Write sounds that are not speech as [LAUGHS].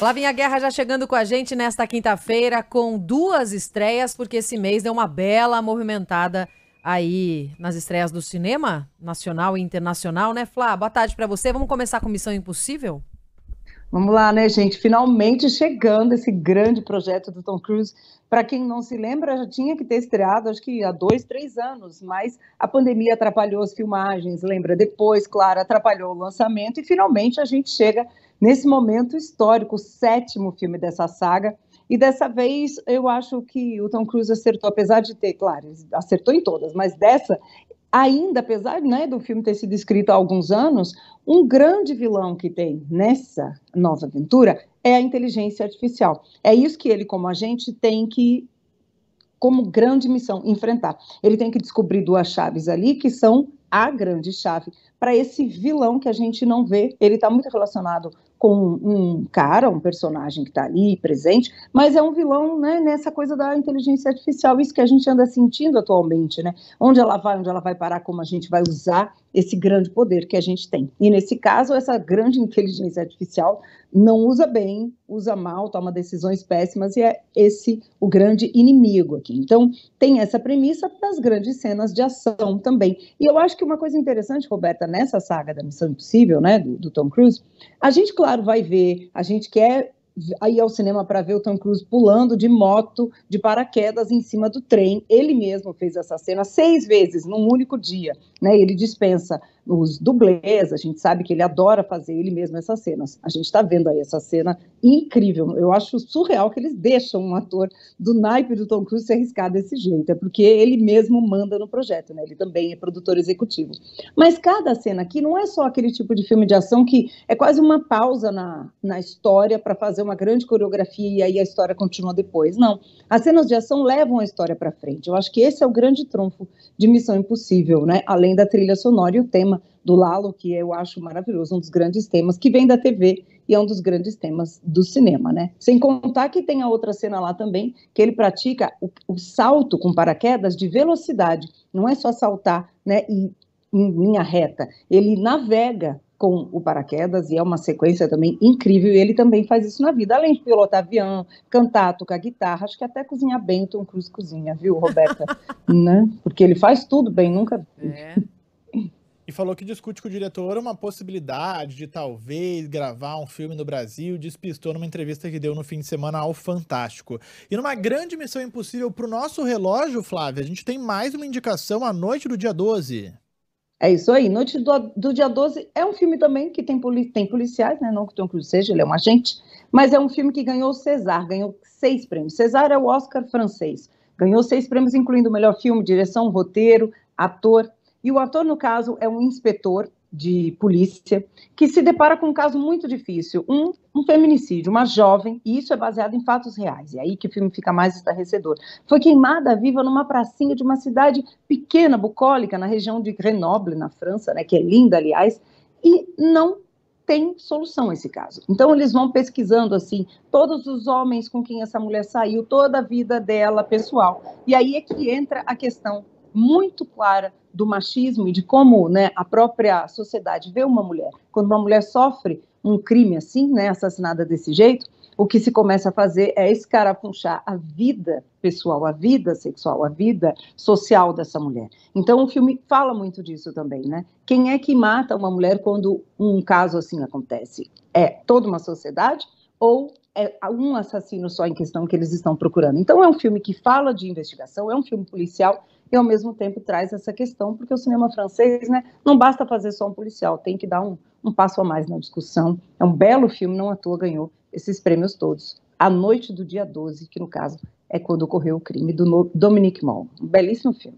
Lá vem a guerra já chegando com a gente nesta quinta-feira com duas estreias, porque esse mês deu uma bela movimentada aí nas estreias do cinema nacional e internacional, né, Flá? Boa tarde para você. Vamos começar com Missão Impossível? Vamos lá, né, gente? Finalmente chegando esse grande projeto do Tom Cruise. Para quem não se lembra, já tinha que ter estreado, acho que há dois, três anos, mas a pandemia atrapalhou as filmagens, lembra? Depois, claro, atrapalhou o lançamento e finalmente a gente chega nesse momento histórico, o sétimo filme dessa saga. E dessa vez eu acho que o Tom Cruise acertou, apesar de ter, claro, acertou em todas, mas dessa, ainda, apesar né, do filme ter sido escrito há alguns anos, um grande vilão que tem nessa nova aventura é a inteligência artificial. É isso que ele, como agente, tem que, como grande missão, enfrentar. Ele tem que descobrir duas chaves ali que são a grande chave para esse vilão que a gente não vê. Ele está muito relacionado com um cara, um personagem que está ali presente, mas é um vilão né, nessa coisa da inteligência artificial, isso que a gente anda sentindo atualmente, né? Onde ela vai, onde ela vai parar, como a gente vai usar esse grande poder que a gente tem. E nesse caso, essa grande inteligência artificial não usa bem, usa mal, toma decisões péssimas e é esse o grande inimigo aqui. Então, tem essa premissa para as grandes cenas de ação também. E eu acho que uma coisa interessante, Roberta, nessa saga da Missão Impossível, né, do, do Tom Cruise, a gente, claro, vai ver, a gente quer ir ao cinema para ver o Tom Cruise pulando de moto, de paraquedas em cima do trem. Ele mesmo fez essa cena seis vezes num único dia, né? Ele dispensa os dublês, a gente sabe que ele adora fazer ele mesmo essas cenas. A gente está vendo aí essa cena incrível. Eu acho surreal que eles deixam um ator do naipe do Tom Cruise se arriscar desse jeito. É porque ele mesmo manda no projeto, né? Ele também é produtor executivo. Mas cada cena aqui não é só aquele tipo de filme de ação que é quase uma pausa na, na história para fazer uma grande coreografia e aí a história continua depois. Não. As cenas de ação levam a história para frente. Eu acho que esse é o grande trunfo de Missão Impossível, né? Além da trilha sonora e o tema do Lalo, que eu acho maravilhoso, um dos grandes temas, que vem da TV e é um dos grandes temas do cinema, né? Sem contar que tem a outra cena lá também, que ele pratica o, o salto com paraquedas de velocidade, não é só saltar, né, e, em linha reta, ele navega com o paraquedas e é uma sequência também incrível. E ele também faz isso na vida, além de pilotar avião, cantar, tocar guitarra, acho que até cozinhar bem, Tom Cruise cozinha, viu, Roberta? [LAUGHS] né? Porque ele faz tudo bem, nunca. É e falou que discute com o diretor uma possibilidade de talvez gravar um filme no Brasil, despistou numa entrevista que deu no fim de semana ao Fantástico. E numa grande missão impossível para o nosso relógio, Flávia, a gente tem mais uma indicação à noite do dia 12. É isso aí, Noite do, do Dia 12 é um filme também que tem, poli, tem policiais, né? Não que Tom Cruise seja, ele é um agente, mas é um filme que ganhou o César, ganhou seis prêmios. César é o Oscar francês. Ganhou seis prêmios, incluindo o melhor filme, direção, roteiro, ator e o ator, no caso, é um inspetor de polícia que se depara com um caso muito difícil, um, um feminicídio, uma jovem, e isso é baseado em fatos reais, e é aí que o filme fica mais estarrecedor. Foi queimada viva numa pracinha de uma cidade pequena, bucólica, na região de Grenoble, na França, né, que é linda, aliás, e não tem solução esse caso. Então eles vão pesquisando assim todos os homens com quem essa mulher saiu, toda a vida dela pessoal. E aí é que entra a questão muito clara do machismo e de como né, a própria sociedade vê uma mulher. Quando uma mulher sofre um crime assim, né, assassinada desse jeito, o que se começa a fazer é escarafunchar a vida pessoal, a vida sexual, a vida social dessa mulher. Então o filme fala muito disso também, né? Quem é que mata uma mulher quando um caso assim acontece? É toda uma sociedade ou é um assassino só em questão que eles estão procurando? Então é um filme que fala de investigação, é um filme policial e ao mesmo tempo traz essa questão, porque o cinema francês, né, não basta fazer só um policial, tem que dar um, um passo a mais na discussão. É um belo filme, não à toa ganhou esses prêmios todos. A noite do dia 12, que no caso é quando ocorreu o crime do Dominique Moll. Um belíssimo filme.